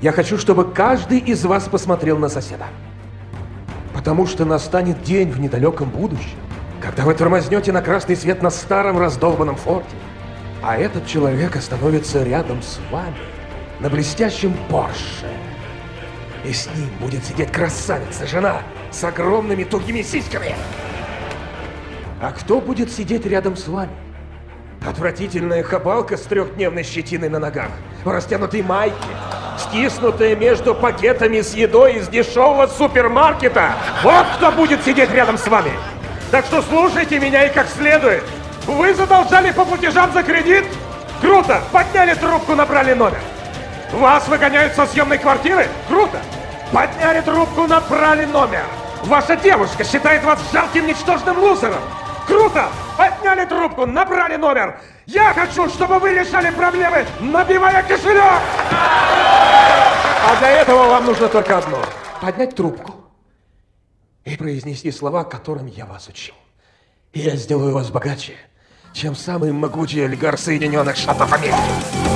Я хочу, чтобы каждый из вас посмотрел на соседа. Потому что настанет день в недалеком будущем, когда вы тормознете на красный свет на старом раздолбанном форте, а этот человек остановится рядом с вами на блестящем Порше. И с ним будет сидеть красавица, жена с огромными тугими сиськами. А кто будет сидеть рядом с вами? Отвратительная хабалка с трехдневной щетиной на ногах, в растянутой майке, стиснутая между пакетами с едой из дешевого супермаркета. Вот кто будет сидеть рядом с вами. Так что слушайте меня и как следует. Вы задолжали по платежам за кредит? Круто! Подняли трубку, набрали номер. Вас выгоняют со съемной квартиры? Круто! Подняли трубку, набрали номер. Ваша девушка считает вас жалким, ничтожным лузером. Круто! Подняли трубку, набрали номер. Я хочу, чтобы вы решали проблемы, набивая кошелек. А для этого вам нужно только одно. Поднять трубку и произнести слова, которым я вас учил. Я сделаю вас богаче, чем самый могучий олигарх Соединенных Штатов Америки.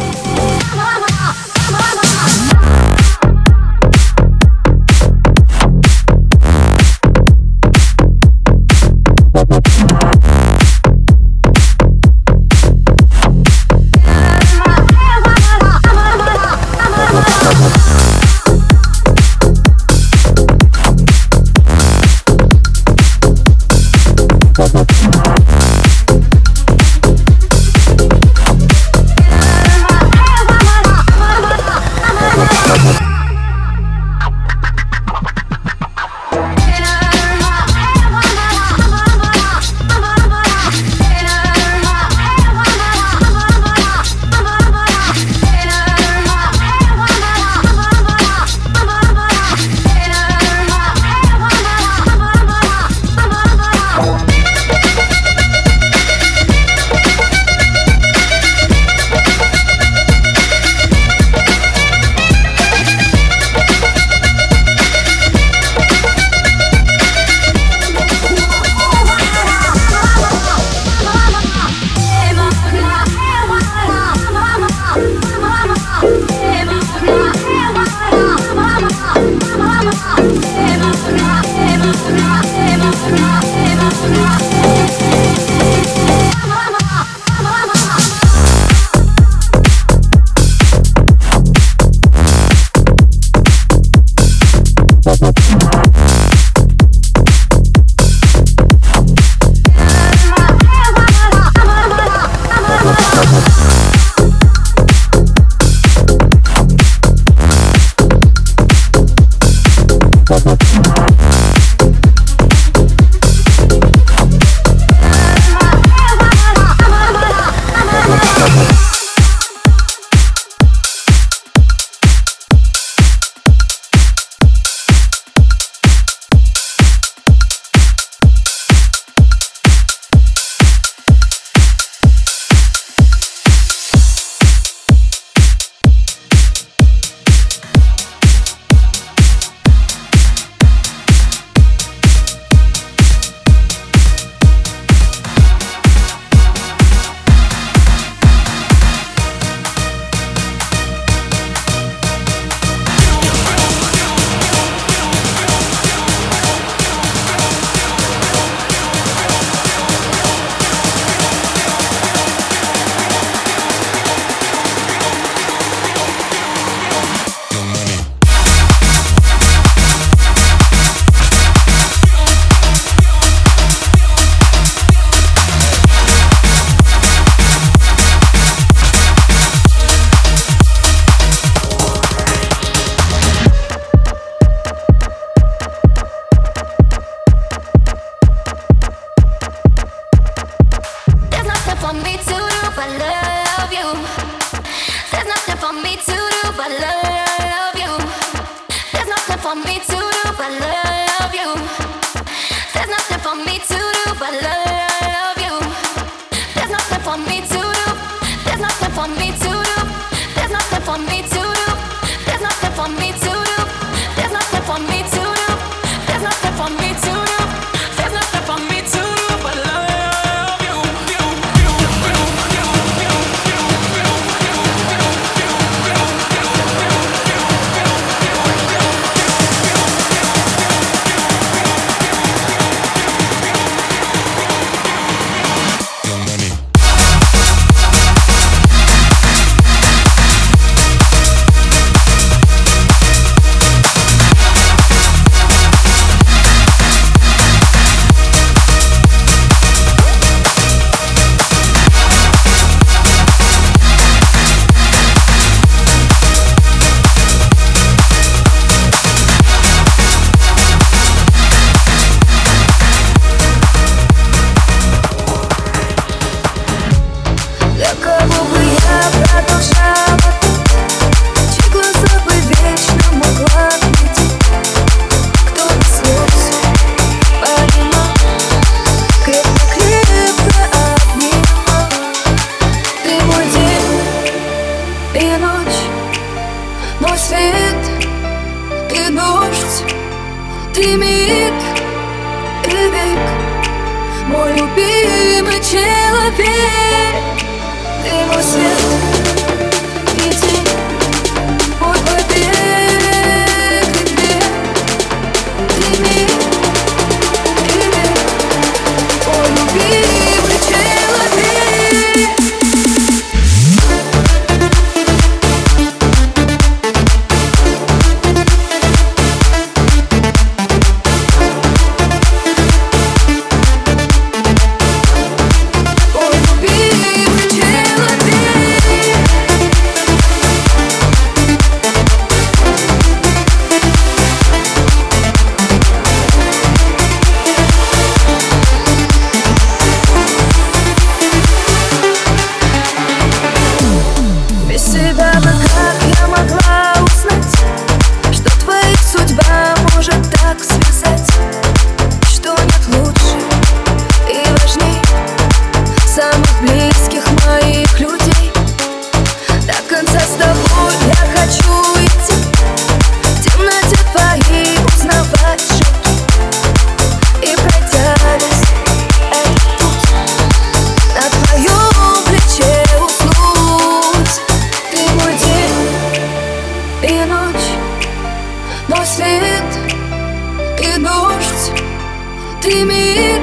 Ты миг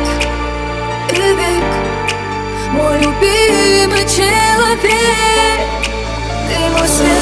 и век. Мой любимый человек Ты мой свет.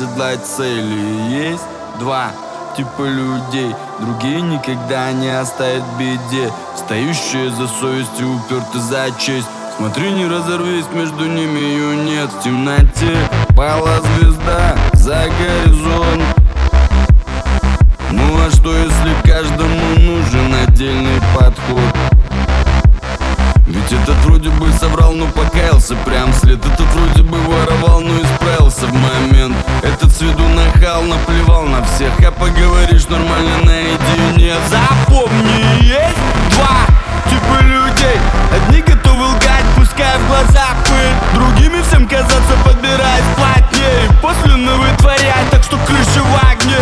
Оседлать цели. Есть два типа людей Другие никогда не оставят беде. Стоящие за совесть и уперты за честь. Смотри, не разорвись, между ними ее нет. В темноте пала звезда за горизонт. Ну а что, если каждому нужен отдельный подход? Этот вроде бы соврал, но покаялся прям. След Этот вроде бы воровал, но исправился в момент. Этот с виду нахал, наплевал на всех. А поговоришь нормально наедине Запомни, есть два типа людей. Одни готовы лгать, пускай в глаза пыль. Другими всем казаться, подбираясь плотнее После вытворять, так что крыша в огне.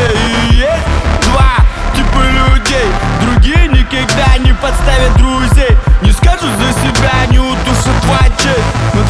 И есть два типа людей. Другие никогда не подставят друзей Скажут за себя, не удушат в отчет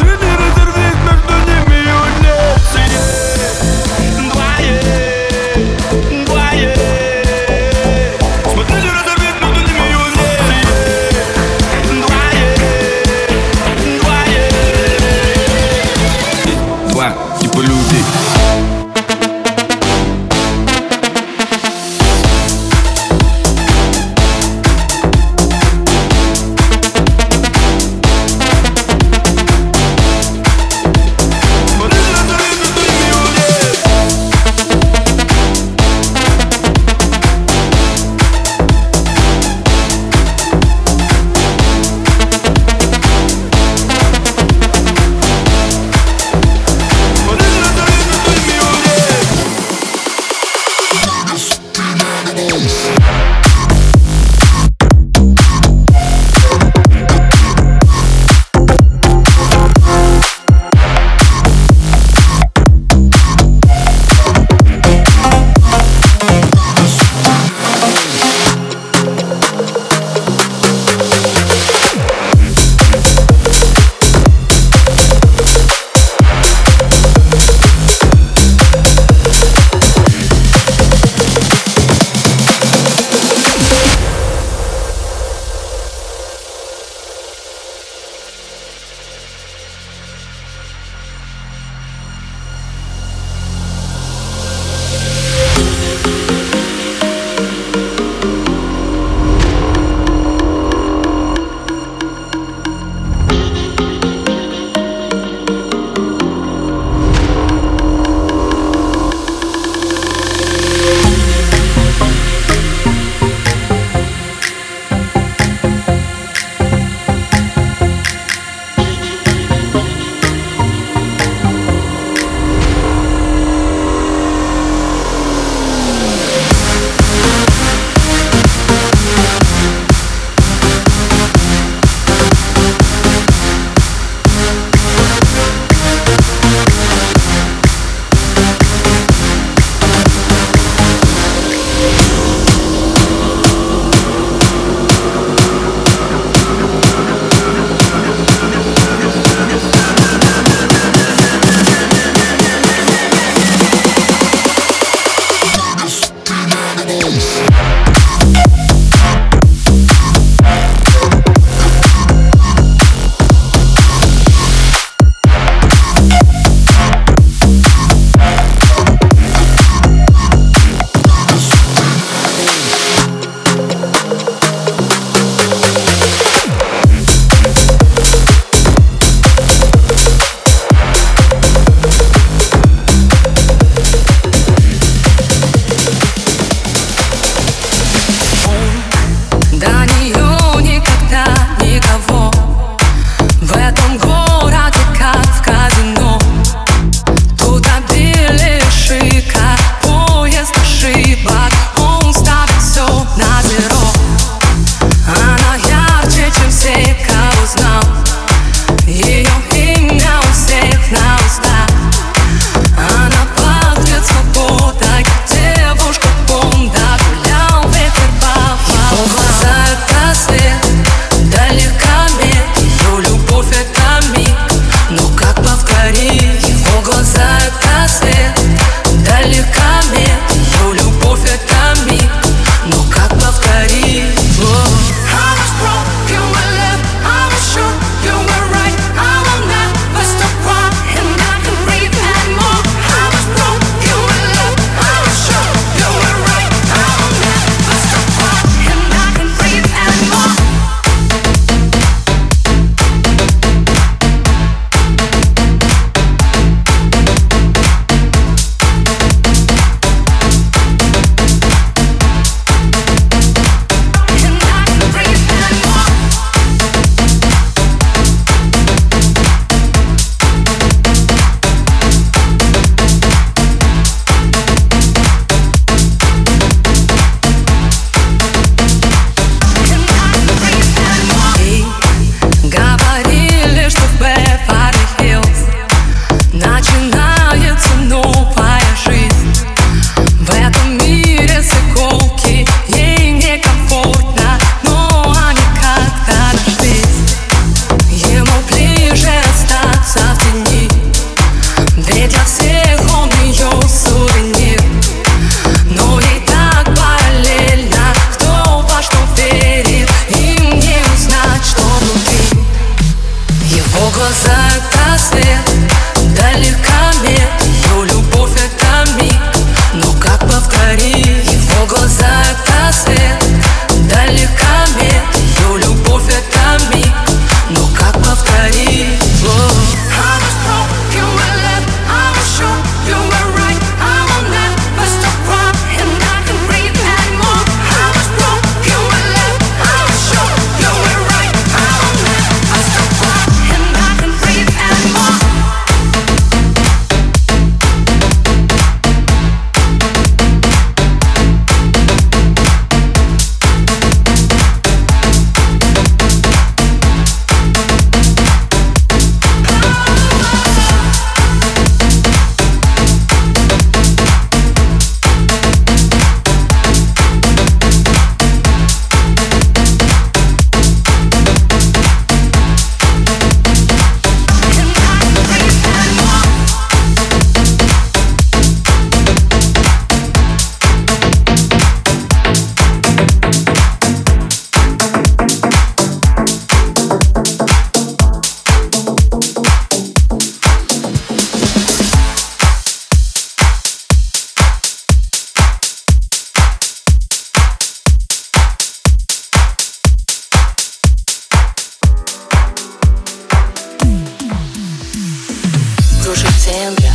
земля,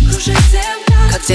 Кружит земля как в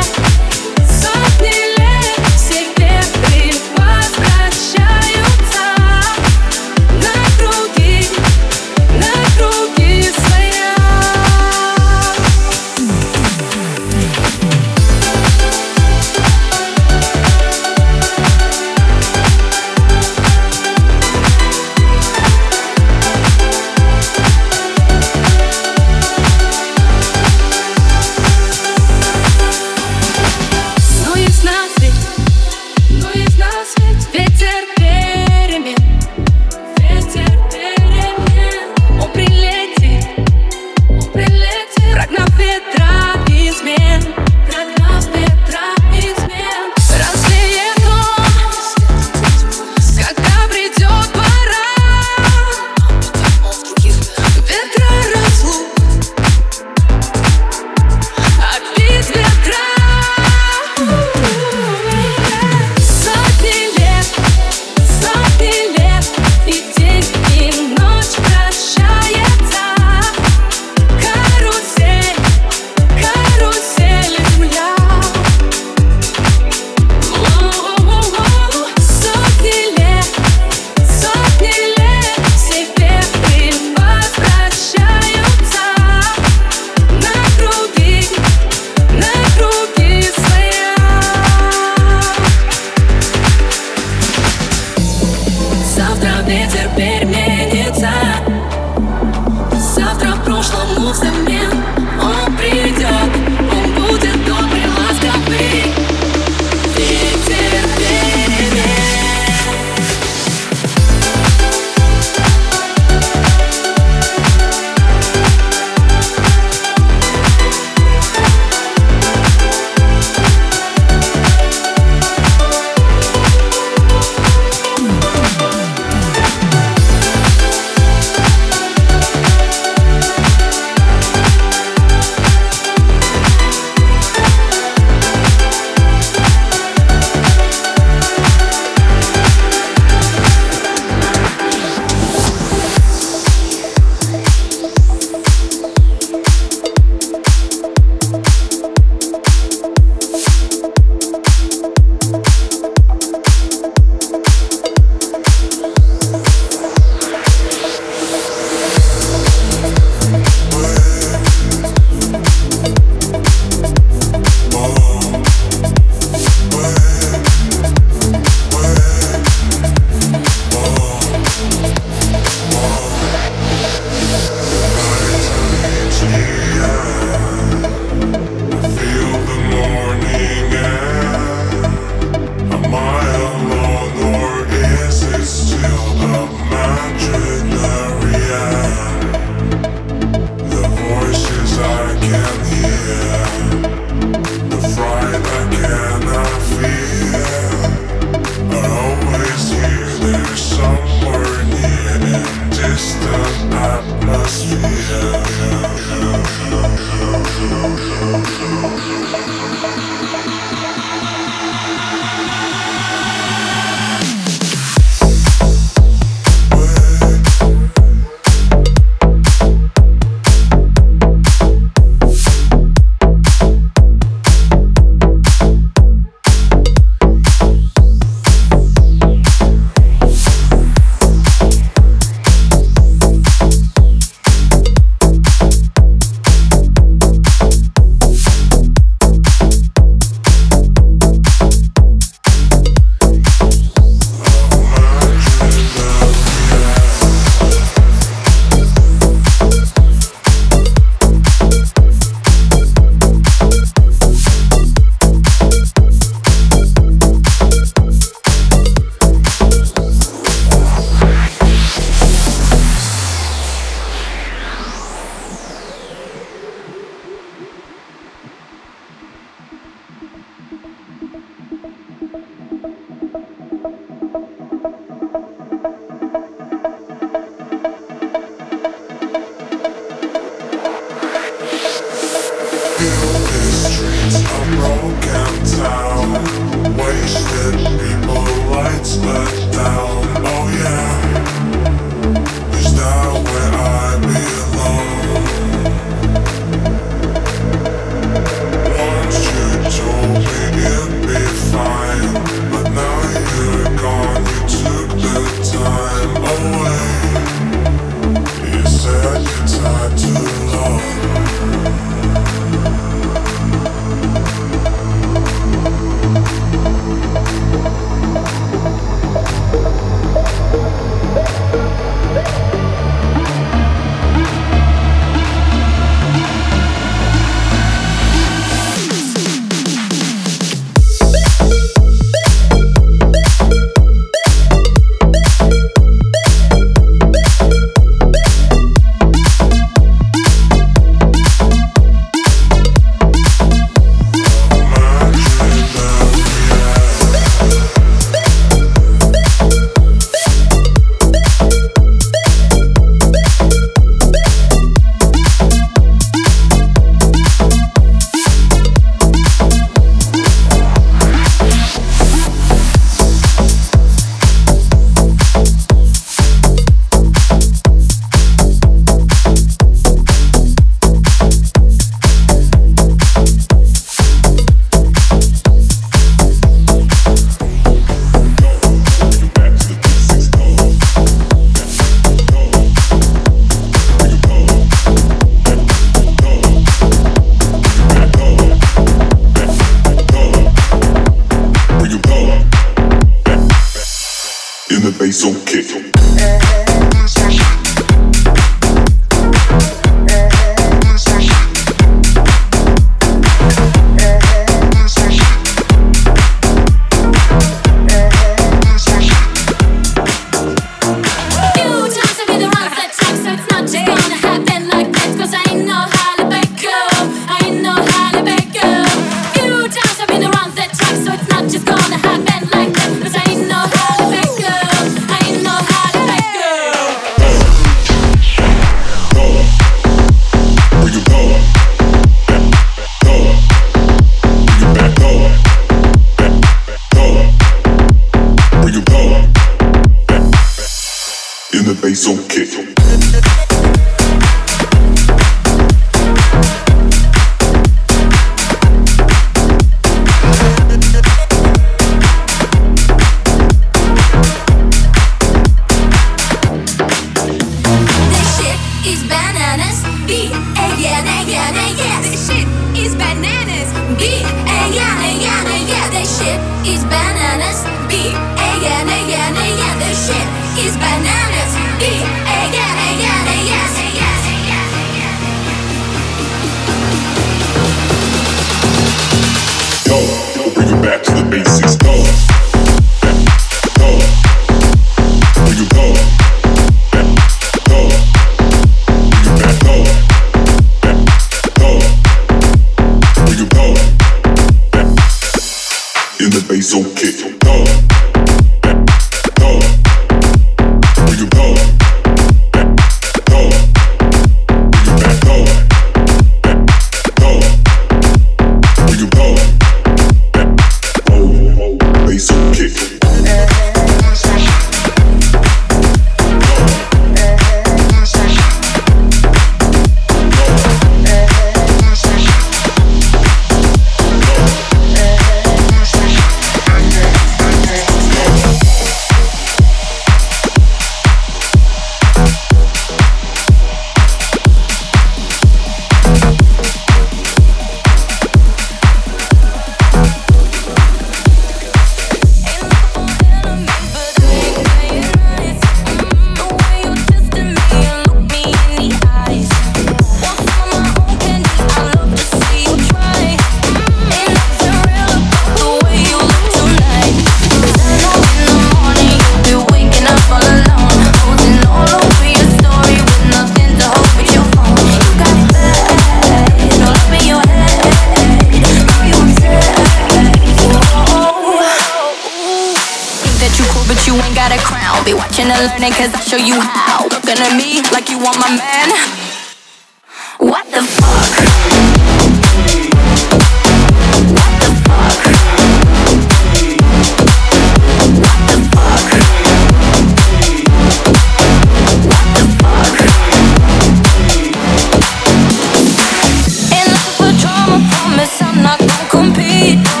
street.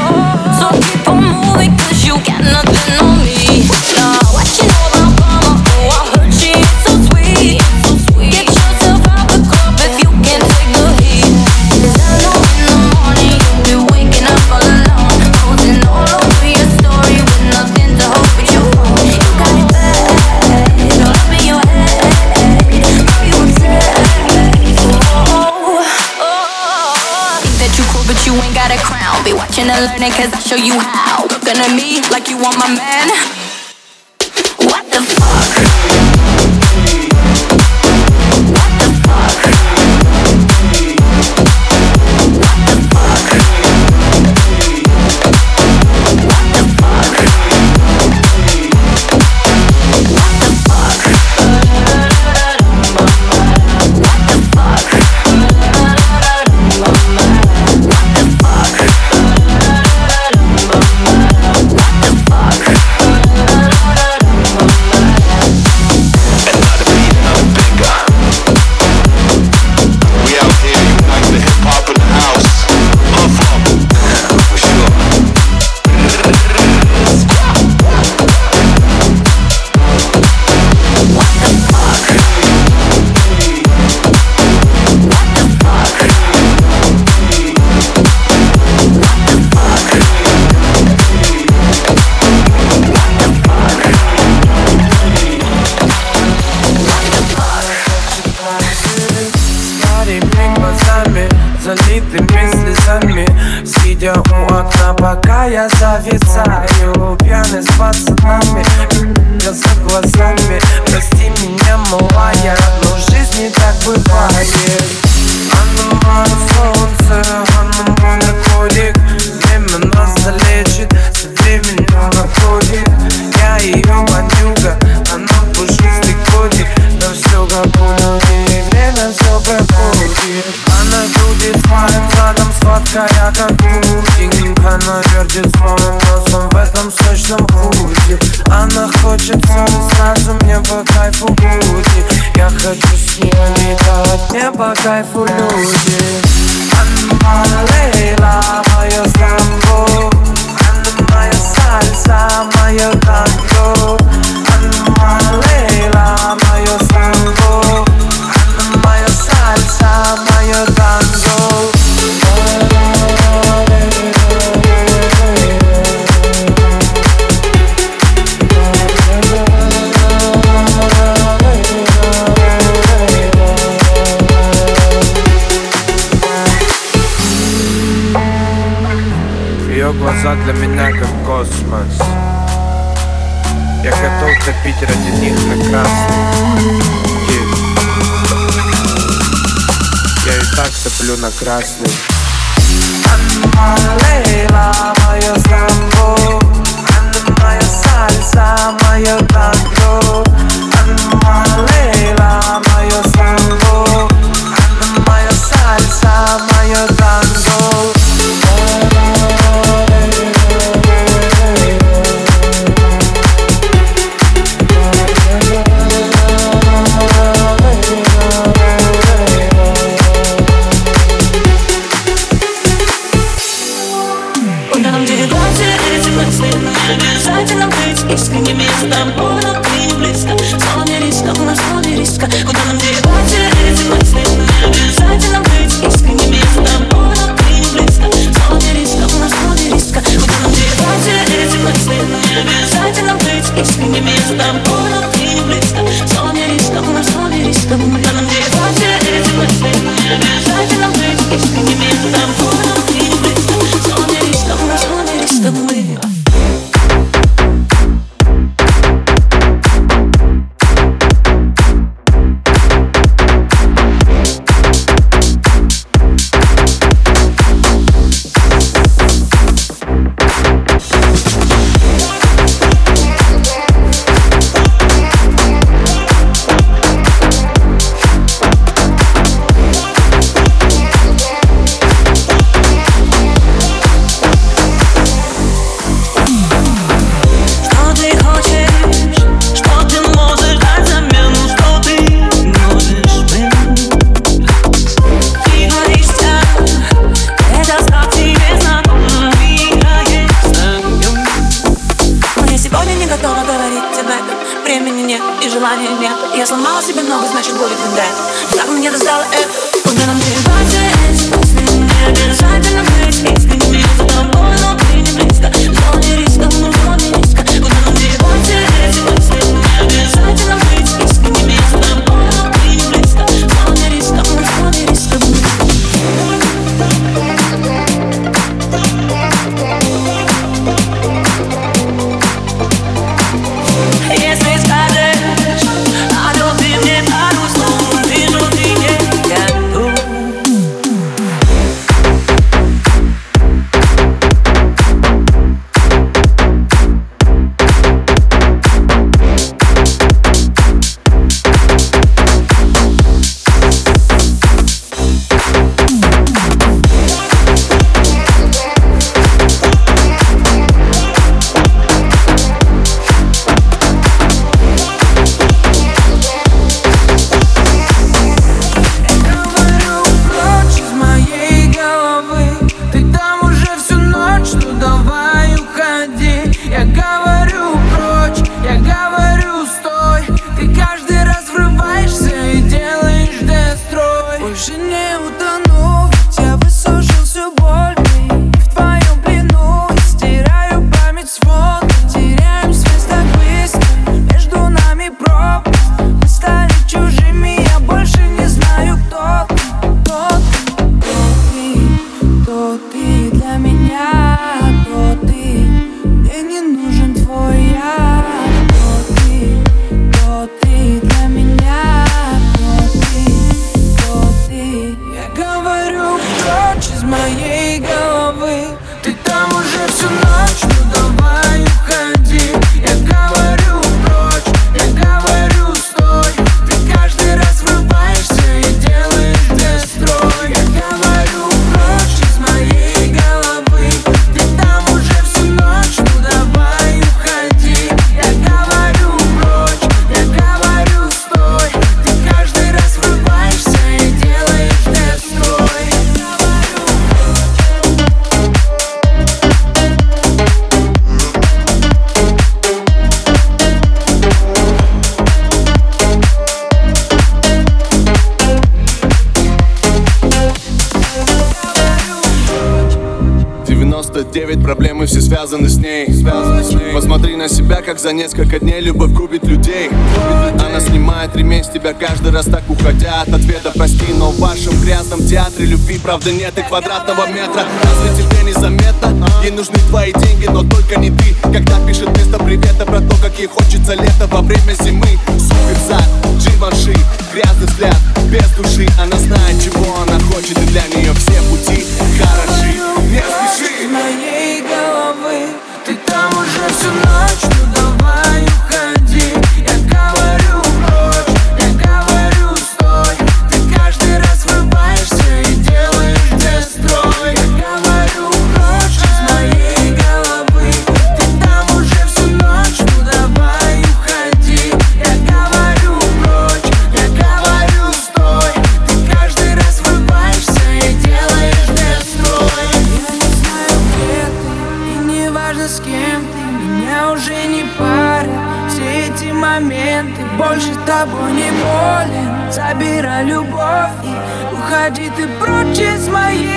fuck I for you космос. Я готов топить ради них на красный yeah. Я и так топлю на красный. Анна Лейла, моя самбо моя сальса, моя танго. Обязательно быть искренними с тобой Но ты не близко. В зоне риска, у нас в зоне риска. Куда нам девать эти мысли. Обязательно быть искренними с тобой Но ты не близко. В зоне риска, у нас в зоне риска. Куда нам девать эти мысли. Обязательно быть искренними с тобой Но ты не близко. В зоне риска, у нас в зоне риска. Куда нам девать эти мысли. Обязательно быть искренними девять проблем и все связаны с ней. Посмотри на себя, как за несколько дней любовь губит людей. Она снимает ремень с тебя каждый раз так уходя от ответа. Прости, но в вашем грязном театре любви правда нет и квадратного метра. Разве тебе не заметно? Ей нужны твои деньги, но только не ты. Когда пишет вместо привета про то, как ей хочется лето во время зимы. Суперзад, Дживанши, грязный взгляд, без души. Она знает, чего она хочет и для нее все пути хороши. Не спеши! Моей головы. Ты там уже всю ночь, ну давай уходи ты прочь из моей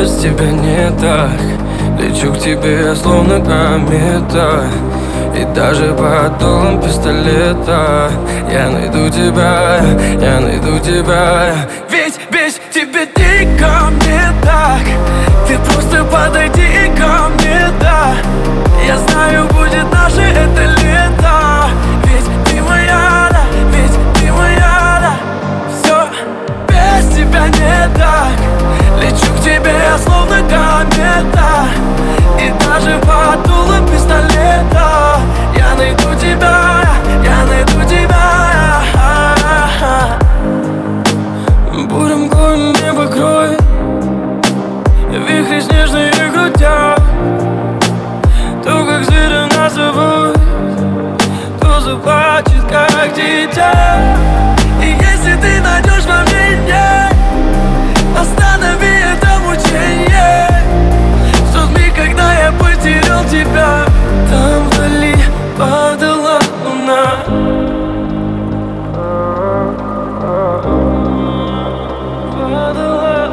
без тебя не так. Лечу к тебе словно комета. И даже под дулом пистолета. Я найду тебя, я найду тебя. Ведь без тебя дико мне так. Ты просто подойди ко мне, да. Я знаю, будет наше это лето. Ведь ты моя, да, ведь ты моя, да. Все без тебя не так тебе, словно комета. И даже под дулом пистолета. Я найду тебя, я найду тебя. Бурым конь небо кроет Вихри снежные крутят То, как зверя нас зовут То заплачет, как дитя тебя Там вдали падала луна. Падала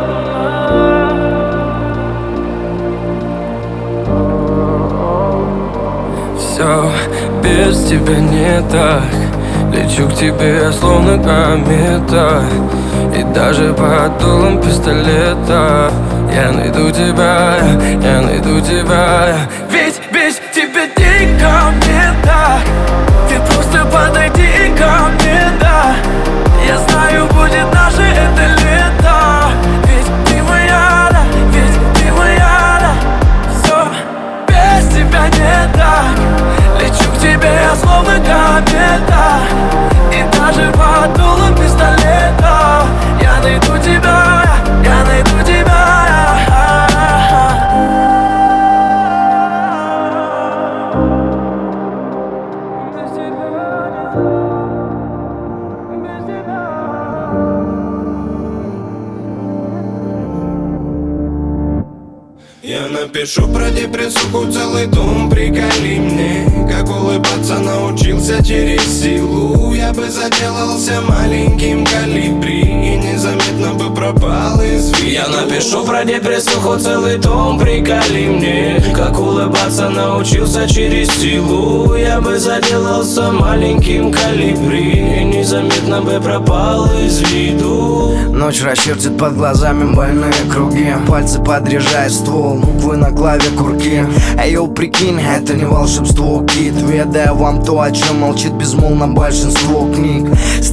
Все без тебя не так. Лечу к тебе, словно комета. И даже под дулом пистолета. Я найду тебя, я найду тебя Я знаю, будет наше это лето Ночь расчертит под глазами больные круги. Пальцы подрежают ствол, буквы на клавикурке Эй, йоу, прикинь, это не волшебство, кит. Ведая вам то, о чем молчит безмолвно большинство книг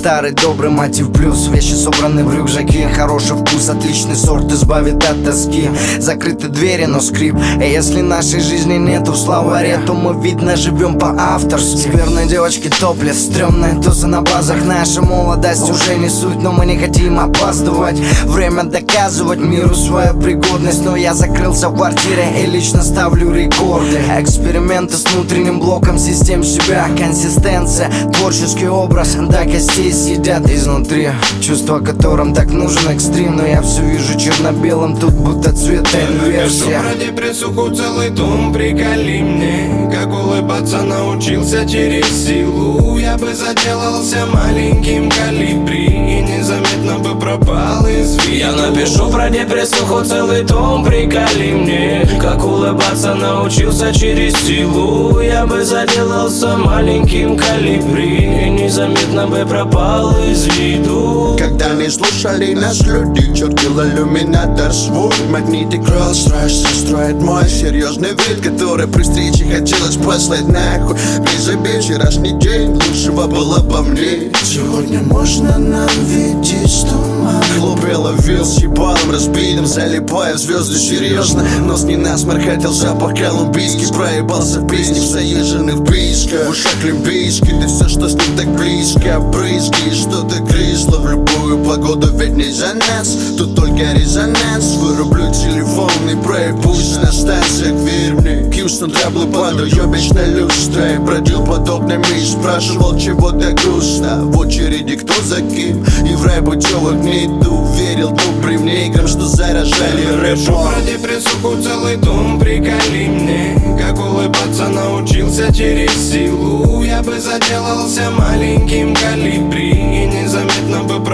Старый добрый мотив плюс. Вещи собраны в рюкзаке. Хороший вкус, отличный сорт избавит от тоски. Закрыты двери, но скрип. И если нашей жизни нету в словаре То мы, видно, живем по авторски. Скверные девочки топлес Стремные тузы на базах. Наша молодость уже не суть Но мы не хотим опаздывать. Время доказывать миру свою пригодность. Но я закрылся в квартире и лично ставлю рекорды. Эксперименты с внутренним блоком систем себя. Консистенция, творческий образ до костей съедят изнутри. Чувство, которым так нужен экстрим Но я все вижу черно-белым, тут будто цвета Пишу инверсия. про депрессуху целый том, приколи мне. Как улыбаться научился через силу. Я бы заделался маленьким калибри пропал из виду. Я напишу про депрессуху целый том, приколи мне. Как улыбаться научился через силу. Я бы заделался маленьким калибри. И незаметно бы пропал из виду. Когда не слушали нас люди Чертил иллюминатор свой Магнитик Rolls-Royce строит мой серьезный вид Который при встрече хотелось послать нахуй. Без обид вчерашний день Лучшего было по мне. Сегодня можно нам видеть с туман Хлопья ловил с ебалом разбитым Залипая в звезды серьезно. Нос не насморк, хотел запах колумбийский Проебался в песне в заезженных бишках В ушах лимбийский, да все, что с ним так близко. Брызги, и что-то крысло в любую погоду Ведь не за нас, тут только резонанс Вырублю телефон и проебусь на станциях Верь мне, Хьюстон, траблы падаю, ёбично люстра И бродил под окнами и спрашивал, чего так грустно. В очереди кто за кем, и в рай путевок не иду Верил мне играм, что заражали рэпом. Про депрессуху целый том, приколи мне. Как улыбаться научился через силу. Я бы заделался маленьким калибри И бы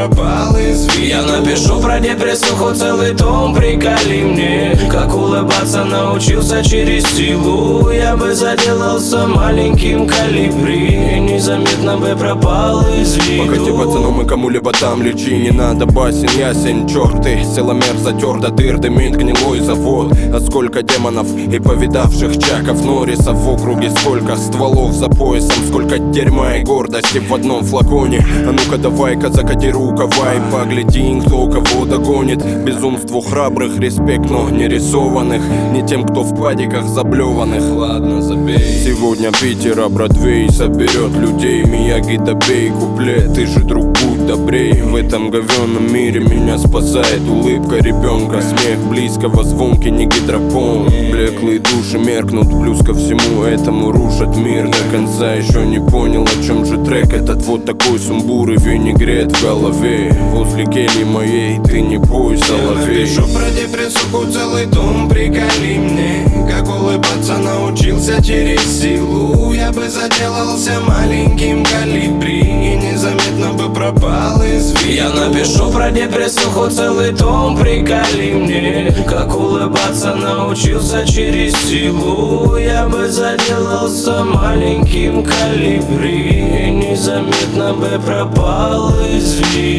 пропал из виду. Я напишу про депрессуху целый том, приколи мне. Как улыбаться научился через силу. Я бы заделался маленьким калибри. И незаметно бы пропал из виду. Погоди, пацаном, и кому-либо там лечи. Не надо басен, ясен, черт ты Силомер затер до дыр, дымит гнилой завод А сколько демонов и повидавших чаков Норрисов в округе. Сколько стволов за поясом Сколько дерьма и гордости в одном флаконе. А ну-ка давай-ка закати рукава И погляди, кто кого догонит. Безумству храбрых респект, но не рисованных. Не тем, кто в падиках заблеванных. Ладно, забей. Сегодня Питера Бродвей соберет людей. Мияги добей куплет Ты же друг будь добрей. В этом говенном мире меня спасает улыбка ребенка Смех близкого, звонкий не гидропон. Блеклые души меркнут, плюс ко всему этому рушат мир. До конца еще не понял, о чем же трек Этот. Вот такой сумбур и винегрет в голове Возле кельи моей ты не бой, соловей Напишу про депрессуху целый том, приколи мне Как улыбаться научился через силу Я бы заделался маленьким калибри И незаметно бы пропал из виду Я напишу про депрессуху целый том, приколи мне Как улыбаться научился через силу Я бы заделался маленьким калибри И незаметно бы пропал из виду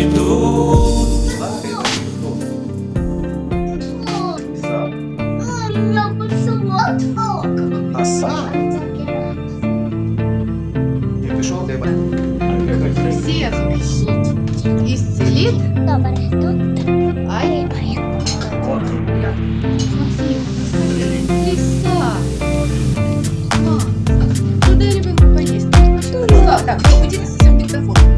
Свет исцелит. Ай, Максим, лиса. Ма, ну дай ребенку поесть. Ну, так, ну уйди на совсем диктофон.